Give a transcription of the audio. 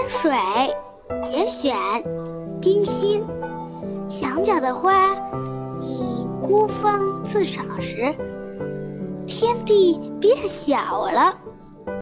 山水节选冰心，墙角的花，你孤芳自赏时，天地变小了。